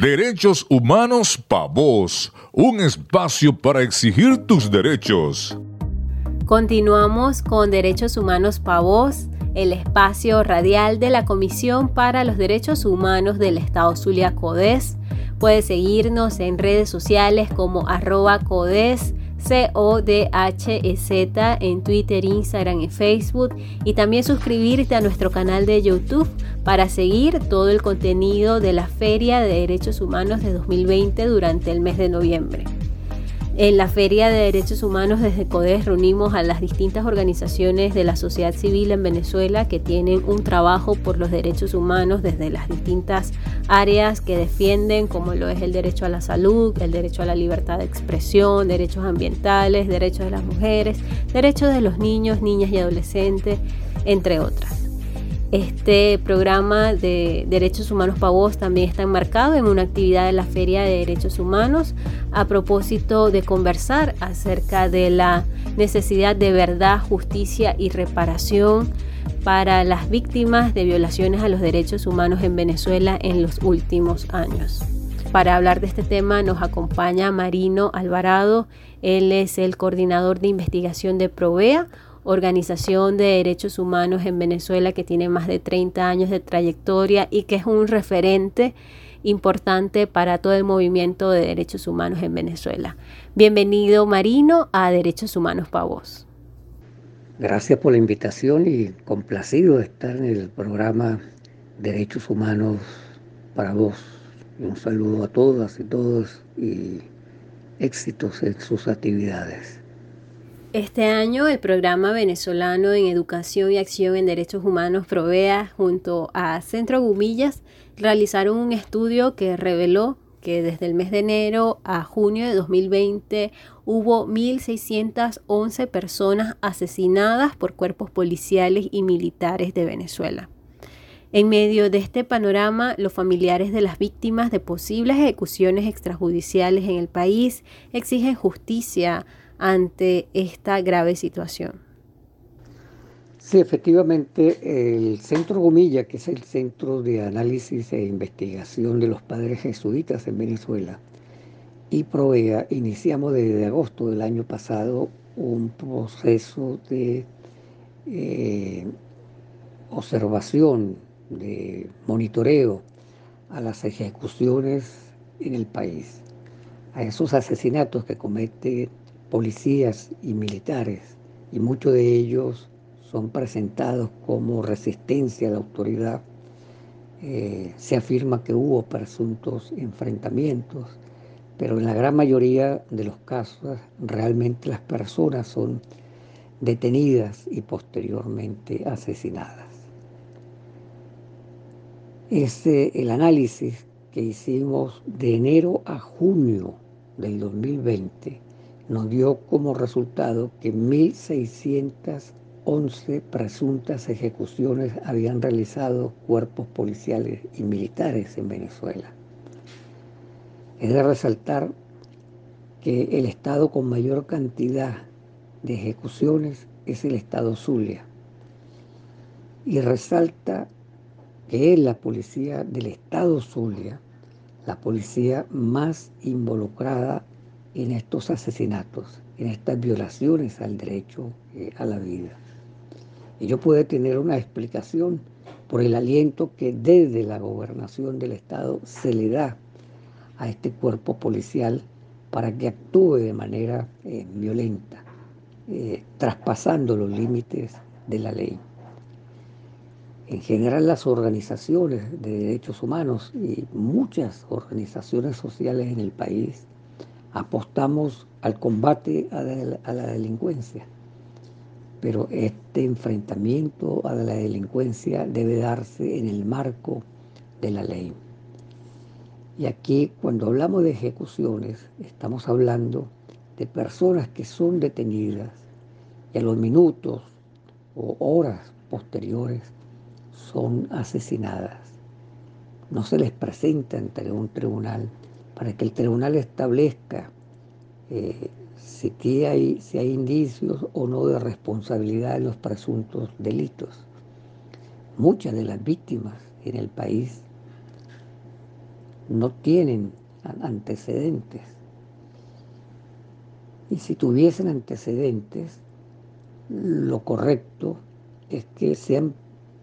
Derechos Humanos Pa' Vos, un espacio para exigir tus derechos. Continuamos con Derechos Humanos Pa' Vos, el espacio radial de la Comisión para los Derechos Humanos del Estado Zulia Codes. Puedes seguirnos en redes sociales como arroba codes C-O-D-H-E-Z en Twitter, Instagram y Facebook y también suscribirte a nuestro canal de YouTube para seguir todo el contenido de la Feria de Derechos Humanos de 2020 durante el mes de noviembre. En la Feria de Derechos Humanos desde CODES reunimos a las distintas organizaciones de la sociedad civil en Venezuela que tienen un trabajo por los derechos humanos desde las distintas áreas que defienden, como lo es el derecho a la salud, el derecho a la libertad de expresión, derechos ambientales, derechos de las mujeres, derechos de los niños, niñas y adolescentes, entre otras. Este programa de Derechos Humanos Pavos también está enmarcado en una actividad de la Feria de Derechos Humanos a propósito de conversar acerca de la necesidad de verdad, justicia y reparación para las víctimas de violaciones a los derechos humanos en Venezuela en los últimos años. Para hablar de este tema nos acompaña Marino Alvarado, él es el coordinador de investigación de Provea, organización de derechos humanos en Venezuela que tiene más de 30 años de trayectoria y que es un referente importante para todo el movimiento de derechos humanos en Venezuela. Bienvenido Marino a Derechos Humanos para vos. Gracias por la invitación y complacido de estar en el programa Derechos Humanos para vos. Un saludo a todas y todos y éxitos en sus actividades. Este año el programa venezolano en educación y acción en derechos humanos Provea junto a Centro Gumillas realizaron un estudio que reveló que desde el mes de enero a junio de 2020 hubo 1.611 personas asesinadas por cuerpos policiales y militares de Venezuela. En medio de este panorama, los familiares de las víctimas de posibles ejecuciones extrajudiciales en el país exigen justicia ante esta grave situación. Sí, efectivamente, el Centro Gomilla, que es el Centro de Análisis e Investigación de los Padres Jesuitas en Venezuela, y Provea, iniciamos desde agosto del año pasado un proceso de eh, observación, de monitoreo a las ejecuciones en el país, a esos asesinatos que comete policías y militares, y muchos de ellos son presentados como resistencia a la autoridad. Eh, se afirma que hubo presuntos enfrentamientos, pero en la gran mayoría de los casos realmente las personas son detenidas y posteriormente asesinadas. Este, el análisis que hicimos de enero a junio del 2020 nos dio como resultado que 1.611 presuntas ejecuciones habían realizado cuerpos policiales y militares en Venezuela. Es de resaltar que el estado con mayor cantidad de ejecuciones es el estado Zulia. Y resalta que es la policía del estado Zulia, la policía más involucrada en estos asesinatos, en estas violaciones al derecho eh, a la vida. Ello puede tener una explicación por el aliento que desde la gobernación del Estado se le da a este cuerpo policial para que actúe de manera eh, violenta, eh, traspasando los límites de la ley. En general las organizaciones de derechos humanos y muchas organizaciones sociales en el país apostamos al combate a la, delincuencia, pero este enfrentamiento a la delincuencia debe darse en el marco de la ley. Y aquí cuando hablamos de ejecuciones estamos hablando de personas que son detenidas y a los minutos o horas posteriores son asesinadas. No se les presenta ante un tribunal para que el tribunal establezca eh, si, hay, si hay indicios o no de responsabilidad en los presuntos delitos. Muchas de las víctimas en el país no tienen antecedentes. Y si tuviesen antecedentes, lo correcto es que sean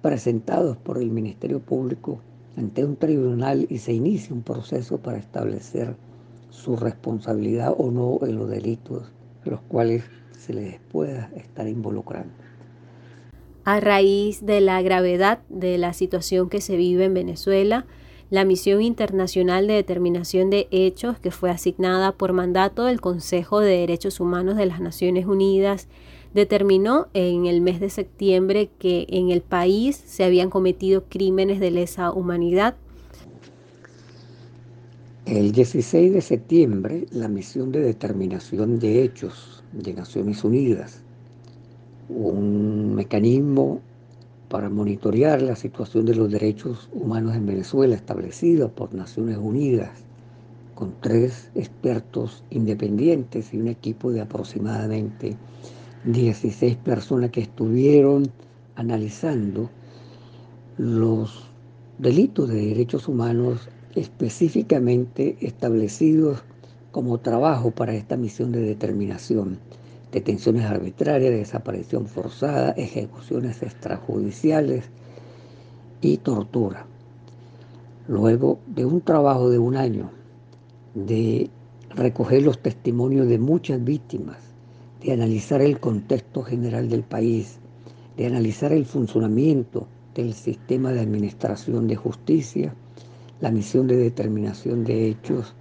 presentados por el Ministerio Público ante un tribunal y se inicie un proceso para establecer su responsabilidad o no en los delitos los cuales se les pueda estar involucrando. A raíz de la gravedad de la situación que se vive en Venezuela, la Misión Internacional de Determinación de Hechos, que fue asignada por mandato del Consejo de Derechos Humanos de las Naciones Unidas, determinó en el mes de septiembre que en el país se habían cometido crímenes de lesa humanidad. El 16 de septiembre, la Misión de Determinación de Hechos de Naciones Unidas, un mecanismo para monitorear la situación de los derechos humanos en Venezuela establecido por Naciones Unidas, con tres expertos independientes y un equipo de aproximadamente 16 personas que estuvieron analizando los delitos de derechos humanos específicamente establecidos como trabajo para esta misión de determinación detenciones arbitrarias, desaparición forzada, ejecuciones extrajudiciales y tortura. Luego de un trabajo de un año de recoger los testimonios de muchas víctimas, de analizar el contexto general del país, de analizar el funcionamiento del sistema de administración de justicia, la misión de determinación de hechos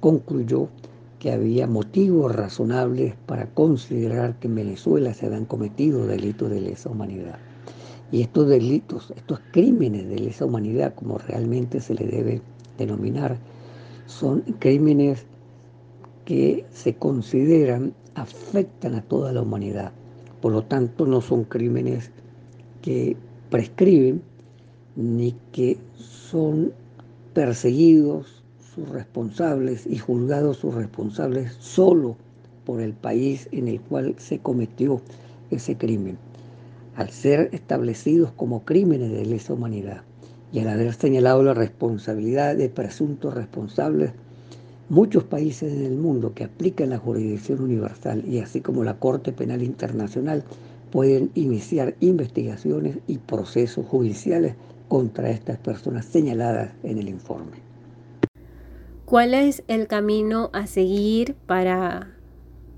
concluyó que había motivos razonables para considerar que en Venezuela se habían cometido delitos de lesa humanidad. Y estos delitos, estos crímenes de lesa humanidad, como realmente se le debe denominar, son crímenes que se consideran afectan a toda la humanidad. Por lo tanto, no son crímenes que prescriben ni que son perseguidos sus responsables y juzgados sus responsables solo por el país en el cual se cometió ese crimen, al ser establecidos como crímenes de lesa humanidad y al haber señalado la responsabilidad de presuntos responsables, muchos países en el mundo que aplican la jurisdicción universal y así como la Corte Penal Internacional pueden iniciar investigaciones y procesos judiciales contra estas personas señaladas en el informe. ¿Cuál es el camino a seguir para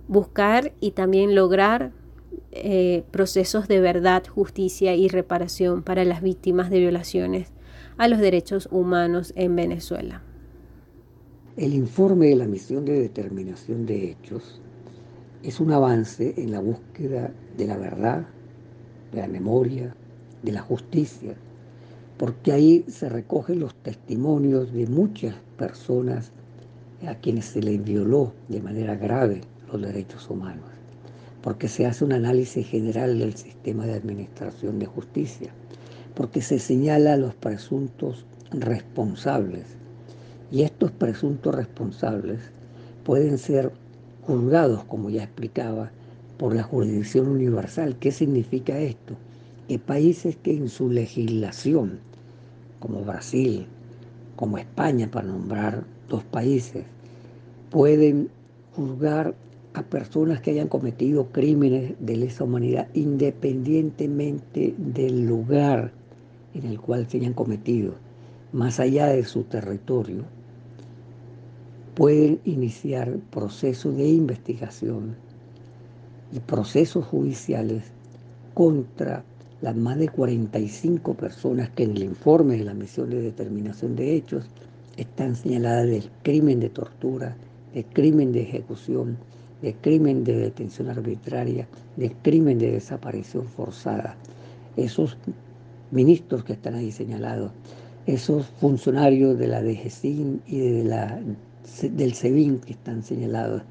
buscar y también lograr eh, procesos de verdad, justicia y reparación para las víctimas de violaciones a los derechos humanos en Venezuela? El informe de la misión de determinación de hechos es un avance en la búsqueda de la verdad, de la memoria, de la justicia porque ahí se recogen los testimonios de muchas personas a quienes se les violó de manera grave los derechos humanos, porque se hace un análisis general del sistema de administración de justicia, porque se señala a los presuntos responsables, y estos presuntos responsables pueden ser juzgados, como ya explicaba, por la jurisdicción universal. ¿Qué significa esto? Que países que en su legislación como Brasil, como España, para nombrar dos países, pueden juzgar a personas que hayan cometido crímenes de lesa humanidad independientemente del lugar en el cual se hayan cometido, más allá de su territorio, pueden iniciar procesos de investigación y procesos judiciales contra las más de 45 personas que en el informe de la misión de determinación de hechos están señaladas del crimen de tortura, del crimen de ejecución, del crimen de detención arbitraria, del crimen de desaparición forzada. Esos ministros que están ahí señalados, esos funcionarios de la DGCIN y de la, del SEBIN que están señalados,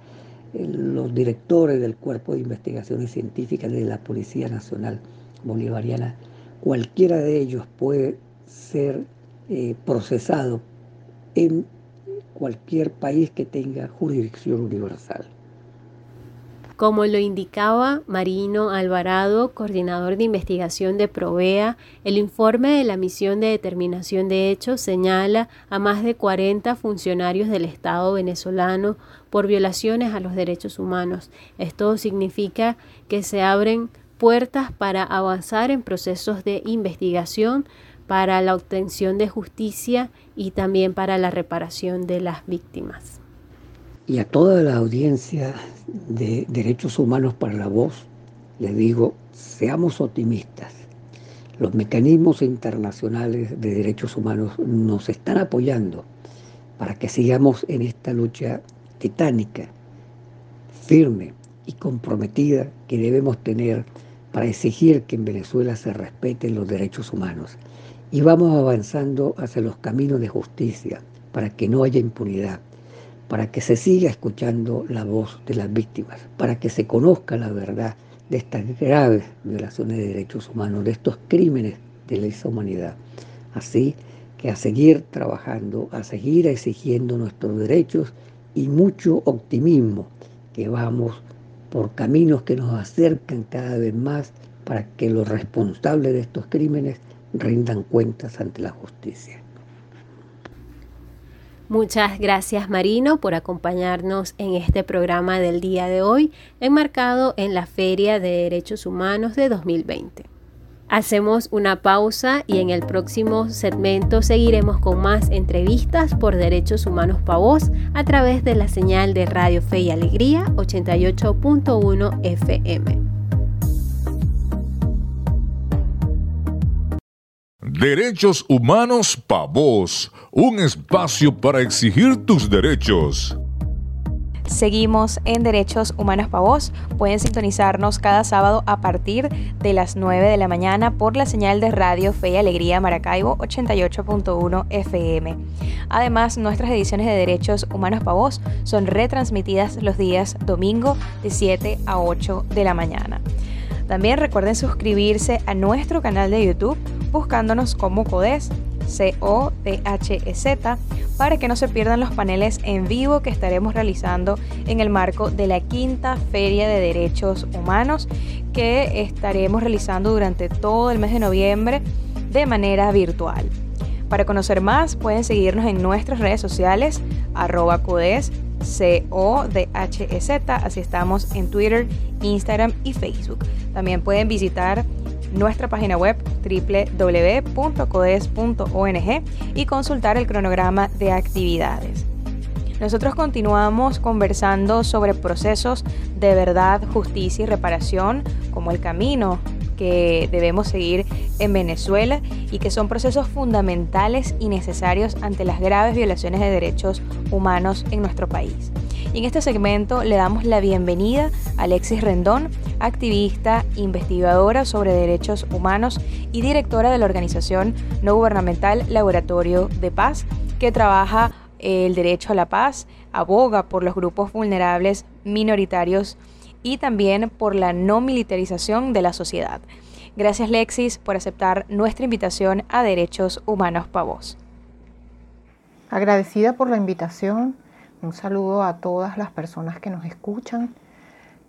eh, los directores del Cuerpo de Investigaciones Científicas de la Policía Nacional, bolivariana, cualquiera de ellos puede ser eh, procesado en cualquier país que tenga jurisdicción universal. Como lo indicaba Marino Alvarado, coordinador de investigación de Provea, el informe de la misión de determinación de hechos señala a más de 40 funcionarios del Estado venezolano por violaciones a los derechos humanos. Esto significa que se abren puertas para avanzar en procesos de investigación, para la obtención de justicia y también para la reparación de las víctimas y a toda la audiencia de Derechos Humanos para la Voz, les digo, seamos optimistas. Los mecanismos internacionales de derechos humanos nos están apoyando para que sigamos en esta lucha titánica, firme y comprometida que debemos tener para exigir que en Venezuela se respeten los derechos humanos. Y vamos avanzando hacia los caminos de justicia para que no haya impunidad para que se siga escuchando la voz de las víctimas, para que se conozca la verdad de estas graves violaciones de derechos humanos, de estos crímenes de lesa humanidad. Así que a seguir trabajando, a seguir exigiendo nuestros derechos y mucho optimismo, que vamos por caminos que nos acercan cada vez más para que los responsables de estos crímenes rindan cuentas ante la justicia. Muchas gracias Marino por acompañarnos en este programa del día de hoy, enmarcado en la Feria de Derechos Humanos de 2020. Hacemos una pausa y en el próximo segmento seguiremos con más entrevistas por Derechos Humanos para Voz a través de la señal de Radio Fe y Alegría 88.1 FM. Derechos Humanos Pa' Voz, un espacio para exigir tus derechos. Seguimos en Derechos Humanos Pa' Voz. Pueden sintonizarnos cada sábado a partir de las 9 de la mañana por la señal de Radio Fe y Alegría Maracaibo 88.1 FM. Además, nuestras ediciones de Derechos Humanos Pa' Voz son retransmitidas los días domingo de 7 a 8 de la mañana. También recuerden suscribirse a nuestro canal de YouTube buscándonos como CODES, C-O-D-H-E-Z, para que no se pierdan los paneles en vivo que estaremos realizando en el marco de la quinta Feria de Derechos Humanos que estaremos realizando durante todo el mes de noviembre de manera virtual. Para conocer más pueden seguirnos en nuestras redes sociales arroba CODES, C-O-D-H-E-Z, así estamos en Twitter, Instagram y Facebook. También pueden visitar nuestra página web www.codes.ong y consultar el cronograma de actividades. Nosotros continuamos conversando sobre procesos de verdad, justicia y reparación como el camino que debemos seguir en Venezuela y que son procesos fundamentales y necesarios ante las graves violaciones de derechos humanos en nuestro país. Y en este segmento le damos la bienvenida a Alexis Rendón, activista, investigadora sobre derechos humanos y directora de la organización no gubernamental Laboratorio de Paz, que trabaja el derecho a la paz, aboga por los grupos vulnerables minoritarios y también por la no militarización de la sociedad. Gracias Lexis por aceptar nuestra invitación a Derechos Humanos Pavos. Agradecida por la invitación, un saludo a todas las personas que nos escuchan.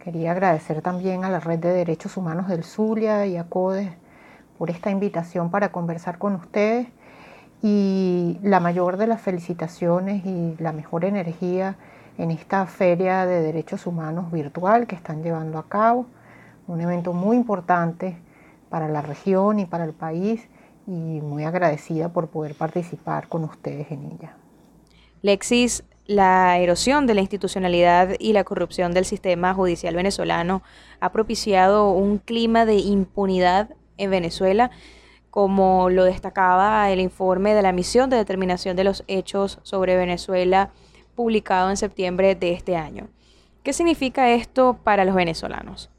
Quería agradecer también a la Red de Derechos Humanos del Zulia y a CODES por esta invitación para conversar con ustedes y la mayor de las felicitaciones y la mejor energía en esta feria de derechos humanos virtual que están llevando a cabo, un evento muy importante para la región y para el país y muy agradecida por poder participar con ustedes en ella. Lexis, la erosión de la institucionalidad y la corrupción del sistema judicial venezolano ha propiciado un clima de impunidad en Venezuela, como lo destacaba el informe de la misión de determinación de los hechos sobre Venezuela publicado en septiembre de este año. ¿Qué significa esto para los venezolanos?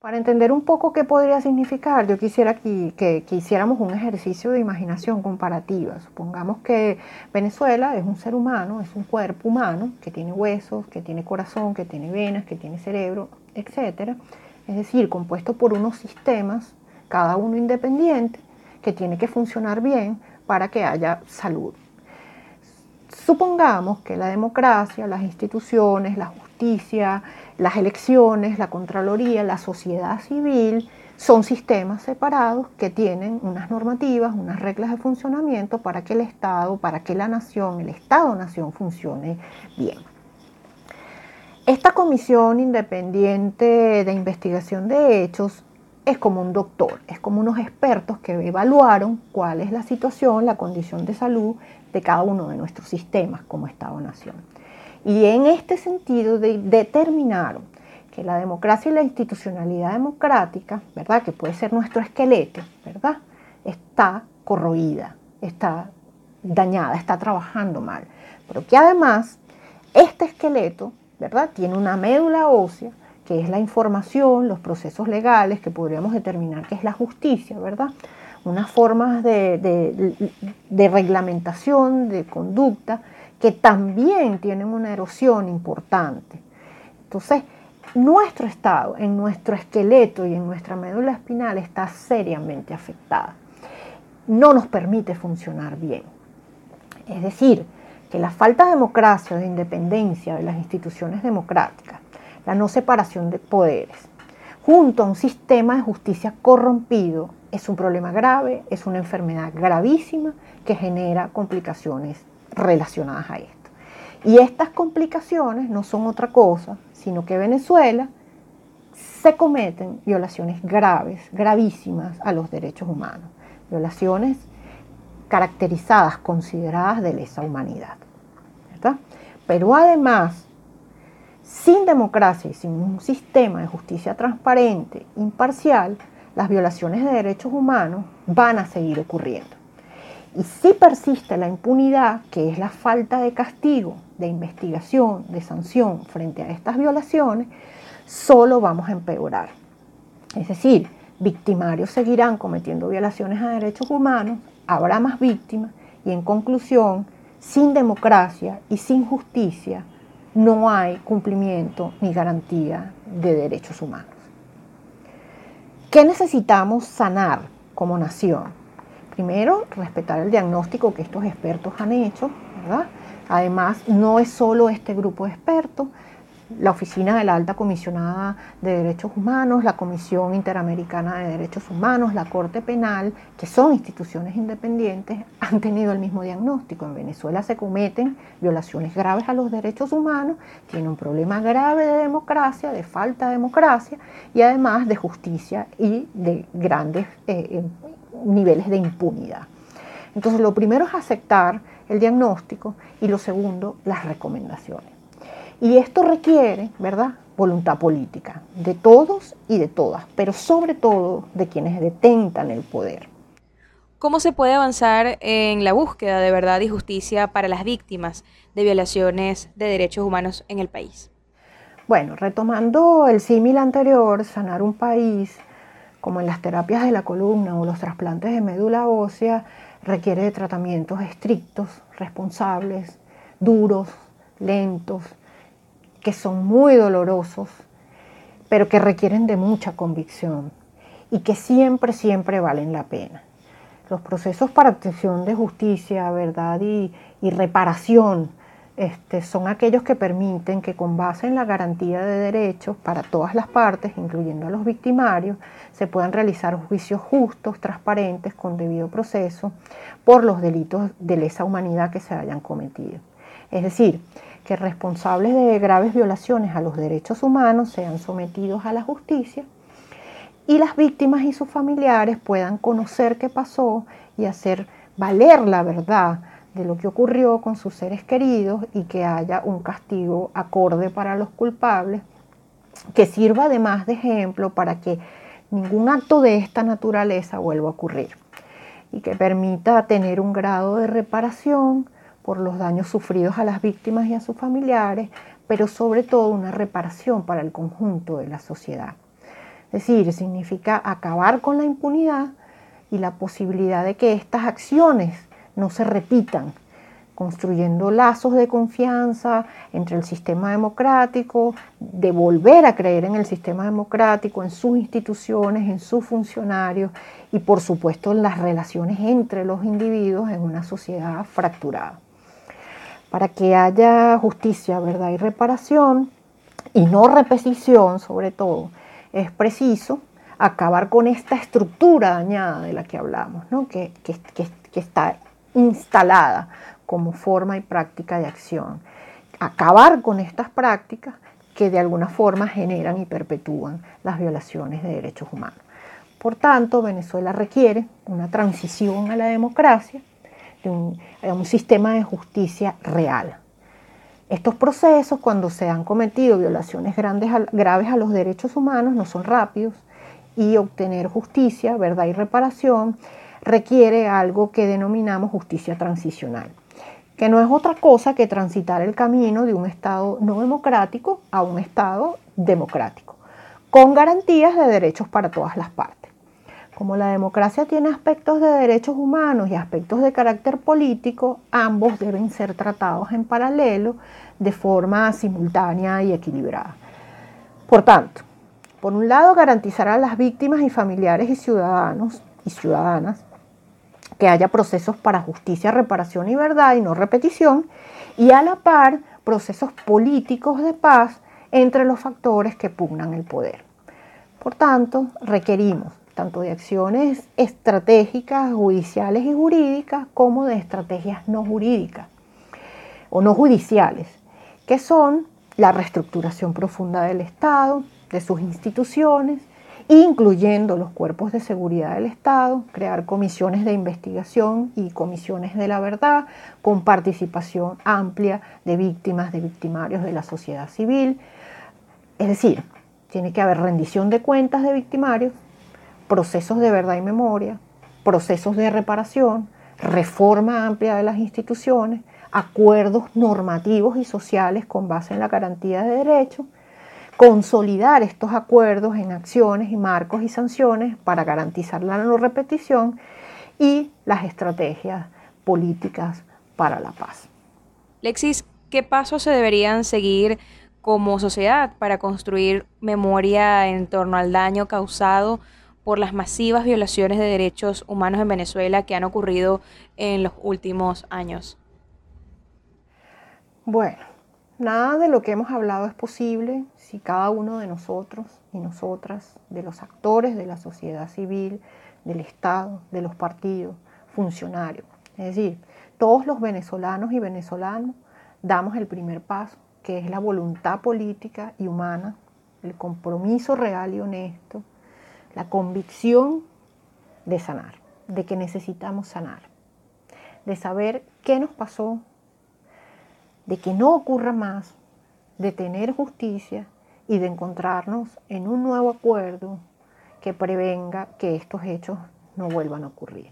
Para entender un poco qué podría significar, yo quisiera que, que, hiciéramos un ejercicio de imaginación comparativa. Supongamos que Venezuela es un ser humano, es un cuerpo humano que tiene huesos, que tiene corazón, que tiene venas, que tiene cerebro, etc. Es decir, compuesto por unos sistemas, cada uno independiente, que tiene que funcionar bien para que haya salud supongamos que la democracia, las instituciones, la justicia, las elecciones, la Contraloría, la sociedad civil, son sistemas separados que tienen unas normativas, unas reglas de funcionamiento para que el Estado, para que la nación, el Estado-nación funcione bien. Esta comisión independiente de investigación de hechos es como un doctor, es como unos expertos que evaluaron cuál es la situación, la condición de salud de cada uno de nuestros sistemas como Estado-nación. Y en este sentido determinaron que la democracia y la institucionalidad democrática, ¿verdad? Que puede ser nuestro esqueleto, ¿verdad? Está corroída, está dañada, está trabajando mal. Pero que además este esqueleto, ¿verdad? Tiene una médula ósea que es la información, los procesos legales que podríamos determinar que es la justicia, ¿verdad? Unas formas de, reglamentación, de conducta, que también tienen una erosión importante. Entonces, nuestro estado, en nuestro esqueleto y en nuestra médula espinal está seriamente afectada. No nos permite funcionar bien. Es decir, que la falta de democracia, de independencia de las instituciones democráticas, la no separación de poderes, junto a un sistema de justicia corrompido, es un problema grave, es una enfermedad gravísima que genera complicaciones relacionadas a esto. Y estas complicaciones no son otra cosa, sino que Venezuela se cometen violaciones graves, gravísimas a los derechos humanos, violaciones caracterizadas, consideradas de lesa humanidad. Pero además, sin democracia y sin un sistema de justicia transparente, imparcial, las violaciones de derechos humanos van a seguir ocurriendo. Y si persiste la impunidad, que es la falta de castigo, de investigación, de sanción frente a estas violaciones, solo vamos a empeorar. Es decir, victimarios seguirán cometiendo violaciones a derechos humanos, habrá más víctimas y en conclusión, sin democracia y sin justicia, no hay cumplimiento ni garantía de derechos humanos. ¿Qué necesitamos sanar como nación? Primero, respetar el diagnóstico que estos expertos han hecho, ¿verdad? Además, no es solo este grupo de expertos, la Oficina de la Alta Comisionada de Derechos Humanos, la Comisión Interamericana de Derechos Humanos, la Corte Penal, que son instituciones independientes, han tenido el mismo diagnóstico. En Venezuela se cometen violaciones graves a los derechos humanos, tiene un problema grave de democracia, de falta de democracia y además de justicia y de grandes eh, eh, niveles de impunidad. Entonces, lo primero es aceptar el diagnóstico y lo segundo, las recomendaciones. Y esto requiere, ¿verdad?, voluntad política de todos y de todas, pero sobre todo de quienes detentan el poder. ¿Cómo se puede avanzar en la búsqueda de verdad y justicia para las víctimas de violaciones de derechos humanos en el país? Bueno, retomando el símil anterior, sanar un país como en las terapias de la columna o los trasplantes de médula ósea, requiere de tratamientos estrictos, responsables, duros, lentos, que son muy dolorosos, pero que requieren de mucha convicción y que siempre, siempre valen la pena. Los procesos para obtención de justicia, verdad y, reparación este, son aquellos que permiten que con base en la garantía de derechos para todas las partes, incluyendo a los victimarios, se puedan realizar juicios justos, transparentes, con debido proceso, por los delitos de lesa humanidad que se hayan cometido. Es decir, que responsables de graves violaciones a los derechos humanos sean sometidos a la justicia y las víctimas y sus familiares puedan conocer qué pasó y hacer valer la verdad de lo que ocurrió con sus seres queridos y que haya un castigo acorde para los culpables, que sirva además de ejemplo para que ningún acto de esta naturaleza vuelva a ocurrir y que permita tener un grado de reparación por los daños sufridos a las víctimas y a sus familiares, pero sobre todo una reparación para el conjunto de la sociedad. Es decir, significa acabar con la impunidad y la posibilidad de que estas acciones no se repitan, construyendo lazos de confianza entre el sistema democrático, de volver a creer en el sistema democrático, en sus instituciones, en sus funcionarios y por supuesto en las relaciones entre los individuos en una sociedad fracturada. Para que haya justicia, verdad y reparación, y no repetición sobre todo, es preciso acabar con esta estructura dañada de la que hablamos, ¿no? que, que está instalada como forma y práctica de acción. Acabar con estas prácticas que de alguna forma generan y perpetúan las violaciones de derechos humanos. Por tanto, Venezuela requiere una transición a la democracia, de un, a un sistema de justicia real. Estos procesos, cuando se han cometido violaciones graves a los derechos humanos, no son rápidos y obtener justicia, verdad y reparación requiere algo que denominamos justicia transicional, que no es otra cosa que transitar el camino de un Estado no democrático a un Estado democrático, con garantías de derechos para todas las partes. Como la democracia tiene aspectos de derechos humanos y aspectos de carácter político, ambos deben ser tratados en paralelo de forma simultánea y equilibrada. Por tanto, por un lado, garantizar a las víctimas y familiares y ciudadanos y ciudadanas que haya procesos para justicia, reparación y verdad y no repetición, y a la par procesos políticos de paz entre los factores que pugnan el poder. Por tanto, requerimos tanto de acciones estratégicas, judiciales y jurídicas, como de estrategias no jurídicas o no judiciales, que son la reestructuración profunda del Estado, de sus instituciones, incluyendo los cuerpos de seguridad del Estado, crear comisiones de investigación y comisiones de la verdad con participación amplia de víctimas, de victimarios de la sociedad civil. Es decir, tiene que haber rendición de cuentas de victimarios, procesos de verdad y memoria, procesos de reparación, reforma amplia de las instituciones, acuerdos normativos y sociales con base en la garantía de derechos consolidar estos acuerdos en acciones y marcos y sanciones para garantizar la no repetición y las estrategias políticas para la paz. Lexis, ¿qué pasos se deberían seguir como sociedad para construir memoria en torno al daño causado por las masivas violaciones de derechos humanos en Venezuela que han ocurrido en los últimos años? Bueno, nada de lo que hemos hablado es posible si cada uno de nosotros y nosotras, de los actores de la sociedad civil, del Estado, de los partidos, funcionarios, es decir, todos los venezolanos y venezolanos damos el primer paso, que es la voluntad política y humana, el compromiso real y honesto, la convicción de sanar, de que necesitamos sanar, de saber qué nos pasó, de que no ocurra más, de tener justicia y de encontrarnos en un nuevo acuerdo que prevenga que estos hechos no vuelvan a ocurrir.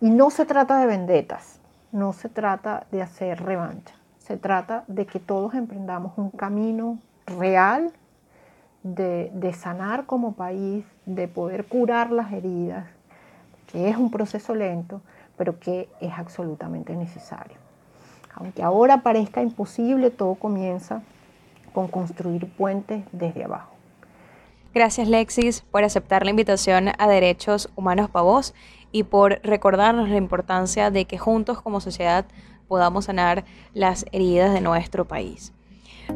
Y no se trata de vendetas, no se trata de hacer revancha, se trata de que todos emprendamos un camino real de, sanar como país, de poder curar las heridas, que es un proceso lento, pero que es absolutamente necesario. Aunque ahora parezca imposible, todo comienza con construir puentes desde abajo. Gracias Lexis por aceptar la invitación a Derechos Humanos para Vos y por recordarnos la importancia de que juntos como sociedad podamos sanar las heridas de nuestro país.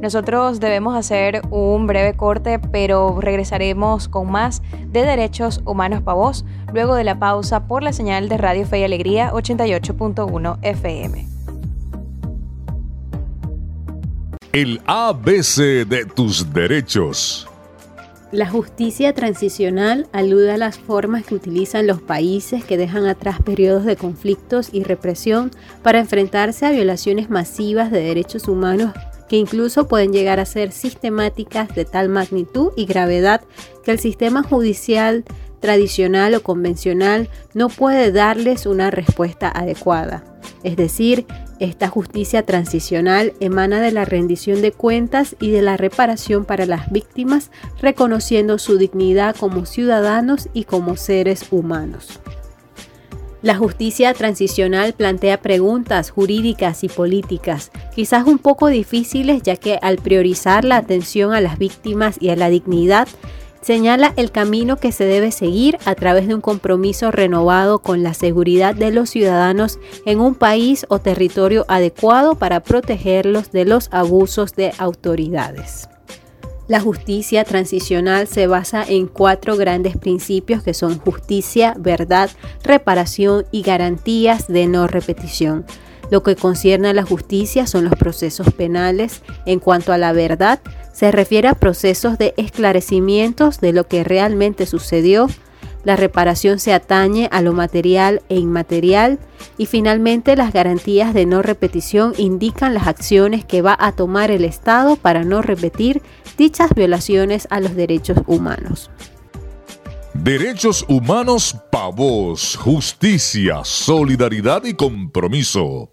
Nosotros debemos hacer un breve corte, pero regresaremos con más de Derechos Humanos para Vos luego de la pausa por la señal de Radio Fe y Alegría 88.1 FM. El ABC de tus derechos. La justicia transicional alude a las formas que utilizan los países que dejan atrás periodos de conflictos y represión para enfrentarse a violaciones masivas de derechos humanos que incluso pueden llegar a ser sistemáticas de tal magnitud y gravedad que el sistema judicial tradicional o convencional no puede darles una respuesta adecuada. Es decir, esta justicia transicional emana de la rendición de cuentas y de la reparación para las víctimas, reconociendo su dignidad como ciudadanos y como seres humanos. La justicia transicional plantea preguntas jurídicas y políticas, quizás un poco difíciles ya que al priorizar la atención a las víctimas y a la dignidad, señala el camino que se debe seguir a través de un compromiso renovado con la seguridad de los ciudadanos en un país o territorio adecuado para protegerlos de los abusos de autoridades. La justicia transicional se basa en cuatro grandes principios que son justicia, verdad, reparación y garantías de no repetición. Lo que concierne a la justicia son los procesos penales. En cuanto a la verdad, se refiere a procesos de esclarecimientos de lo que realmente sucedió. La reparación se atañe a lo material e inmaterial y finalmente las garantías de no repetición indican las acciones que va a tomar el Estado para no repetir dichas violaciones a los derechos humanos. Derechos humanos pavos, justicia, solidaridad y compromiso.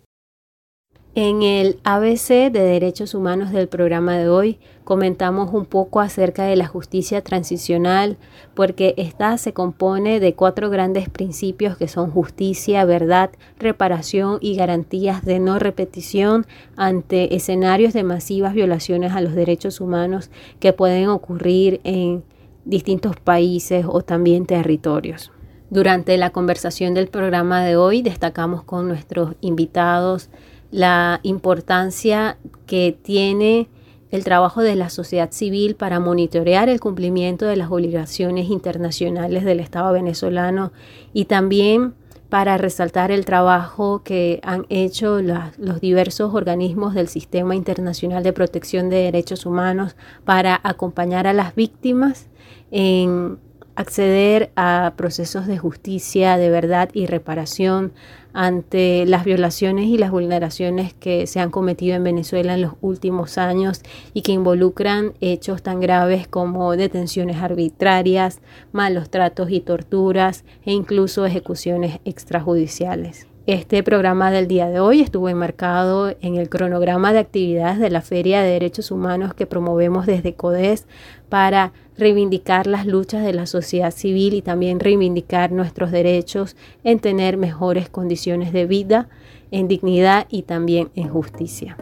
En el ABC de Derechos Humanos del programa de hoy comentamos un poco acerca de la justicia transicional porque esta se compone de cuatro grandes principios que son justicia, verdad, reparación y garantías de no repetición ante escenarios de masivas violaciones a los derechos humanos que pueden ocurrir en distintos países o también territorios. Durante la conversación del programa de hoy destacamos con nuestros invitados la importancia que tiene el trabajo de la sociedad civil para monitorear el cumplimiento de las obligaciones internacionales del Estado venezolano y también para resaltar el trabajo que han hecho los diversos organismos del Sistema Internacional de Protección de Derechos Humanos para acompañar a las víctimas en acceder a procesos de justicia, de verdad y reparación ante las violaciones y las vulneraciones que se han cometido en Venezuela en los últimos años y que involucran hechos tan graves como detenciones arbitrarias, malos tratos y torturas e incluso ejecuciones extrajudiciales. Este programa del día de hoy estuvo enmarcado en el cronograma de actividades de la Feria de Derechos Humanos que promovemos desde CODES para reivindicar las luchas de la sociedad civil y también reivindicar nuestros derechos en tener mejores condiciones de vida, en dignidad y también en justicia.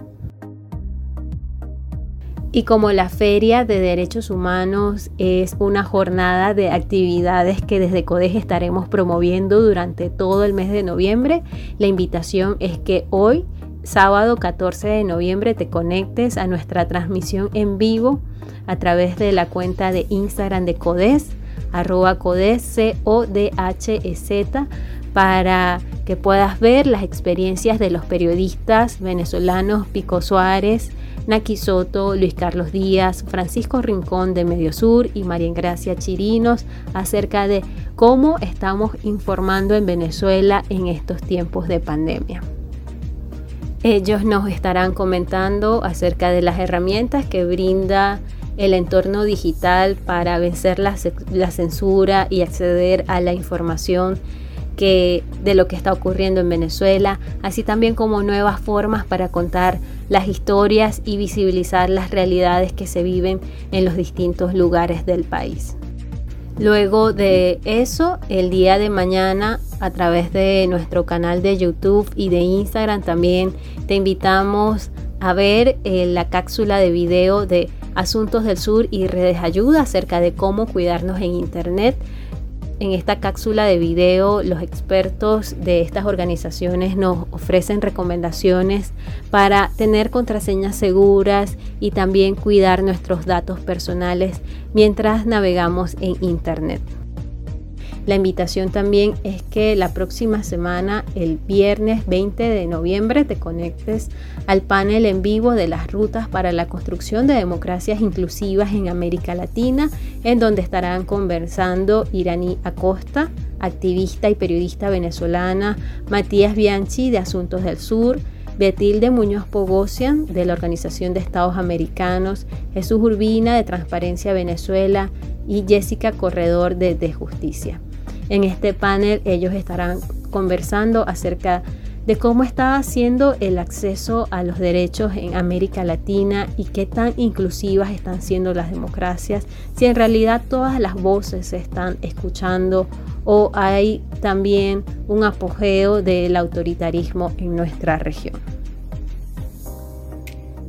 Y como la Feria de Derechos Humanos es una jornada de actividades que desde CODES estaremos promoviendo durante todo el mes de noviembre, la invitación es que hoy, sábado 14 de noviembre, te conectes a nuestra transmisión en vivo a través de la cuenta de Instagram de CODES, arroba CODES, C-O-D-H-E-Z, para que puedas ver las experiencias de los periodistas venezolanos Pico Suárez, Naki Soto, Luis Carlos Díaz, Francisco Rincón de Mediosur y María Gracia Chirinos acerca de cómo estamos informando en Venezuela en estos tiempos de pandemia. Ellos nos estarán comentando acerca de las herramientas que brinda el entorno digital para vencer la, la censura y acceder a la información que, de lo que está ocurriendo en Venezuela, así también como nuevas formas para contar las historias y visibilizar las realidades que se viven en los distintos lugares del país. Luego de eso, el día de mañana, a través de nuestro canal de YouTube y de Instagram, también te invitamos a ver eh, la cápsula de video de Asuntos del Sur y Redes Ayuda acerca de cómo cuidarnos en Internet en esta cápsula de video, los expertos de estas organizaciones nos ofrecen recomendaciones para tener contraseñas seguras y también cuidar nuestros datos personales mientras navegamos en Internet. La invitación también es que la próxima semana, el viernes 20 de noviembre, te conectes al panel en vivo de las rutas para la construcción de democracias inclusivas en América Latina, en donde estarán conversando Iraní Acosta, activista y periodista venezolana, Matías Bianchi de Asuntos del Sur, Betilde Muñoz Pogosian de la Organización de Estados Americanos, Jesús Urbina de Transparencia Venezuela y Jessica Corredor de, de Justicia. En este panel ellos estarán conversando acerca de cómo está haciendo el acceso a los derechos en América Latina y qué tan inclusivas están siendo las democracias, si en realidad todas las voces se están escuchando o hay también un apogeo del autoritarismo en nuestra región.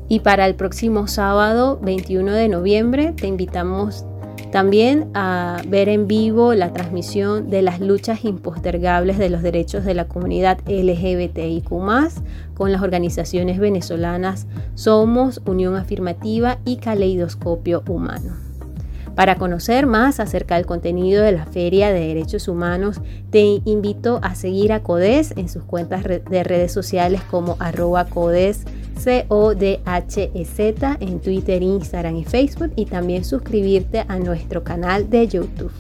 Y para el próximo sábado 21 de noviembre te invitamos También a ver en vivo la transmisión de las luchas impostergables de los derechos de la comunidad LGBTIQ con las organizaciones venezolanas Somos, Unión Afirmativa y Caleidoscopio Humano. Para conocer más acerca del contenido de la Feria de Derechos Humanos, te invito a seguir a CODES en sus cuentas de redes sociales como arroba CODES, C-O-D-H-E-Z en Twitter, Instagram y Facebook y también suscribirte a nuestro canal de YouTube.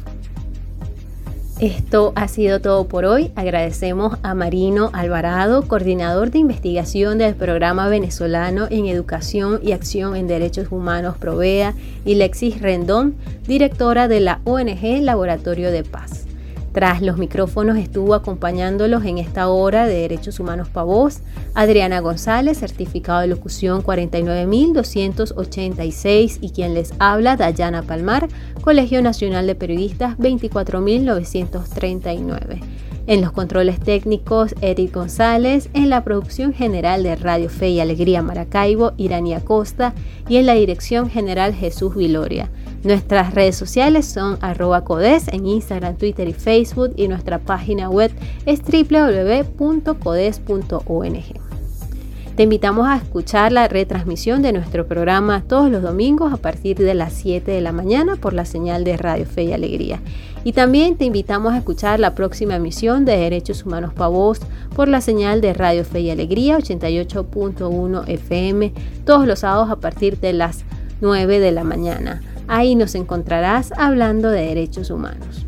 Esto ha sido todo por hoy. Agradecemos a Marino Alvarado, coordinador de investigación del programa venezolano en educación y acción en derechos humanos Provea, y Lexis Rendón, directora de la ONG Laboratorio de Paz. Tras los micrófonos estuvo acompañándolos en esta hora de Derechos Humanos Pavos, Adriana González, certificado de locución 49286 y quien les habla, Dayana Palmar, Colegio Nacional de Periodistas 24939. En los controles técnicos, Eric González, en la producción general de Radio Fe y Alegría Maracaibo, Irania Costa y en la dirección general Jesús Viloria. Nuestras redes sociales son arroba codes en Instagram, Twitter y Facebook y nuestra página web es www.codes.ong. Te invitamos a escuchar la retransmisión de nuestro programa todos los domingos a partir de las 7 de la mañana por la señal de Radio Fe y Alegría. Y también te invitamos a escuchar la próxima emisión de Derechos Humanos Pavos por la señal de Radio Fe y Alegría 88.1 FM todos los sábados a partir de las 9 de la mañana. Ahí nos encontrarás hablando de derechos humanos.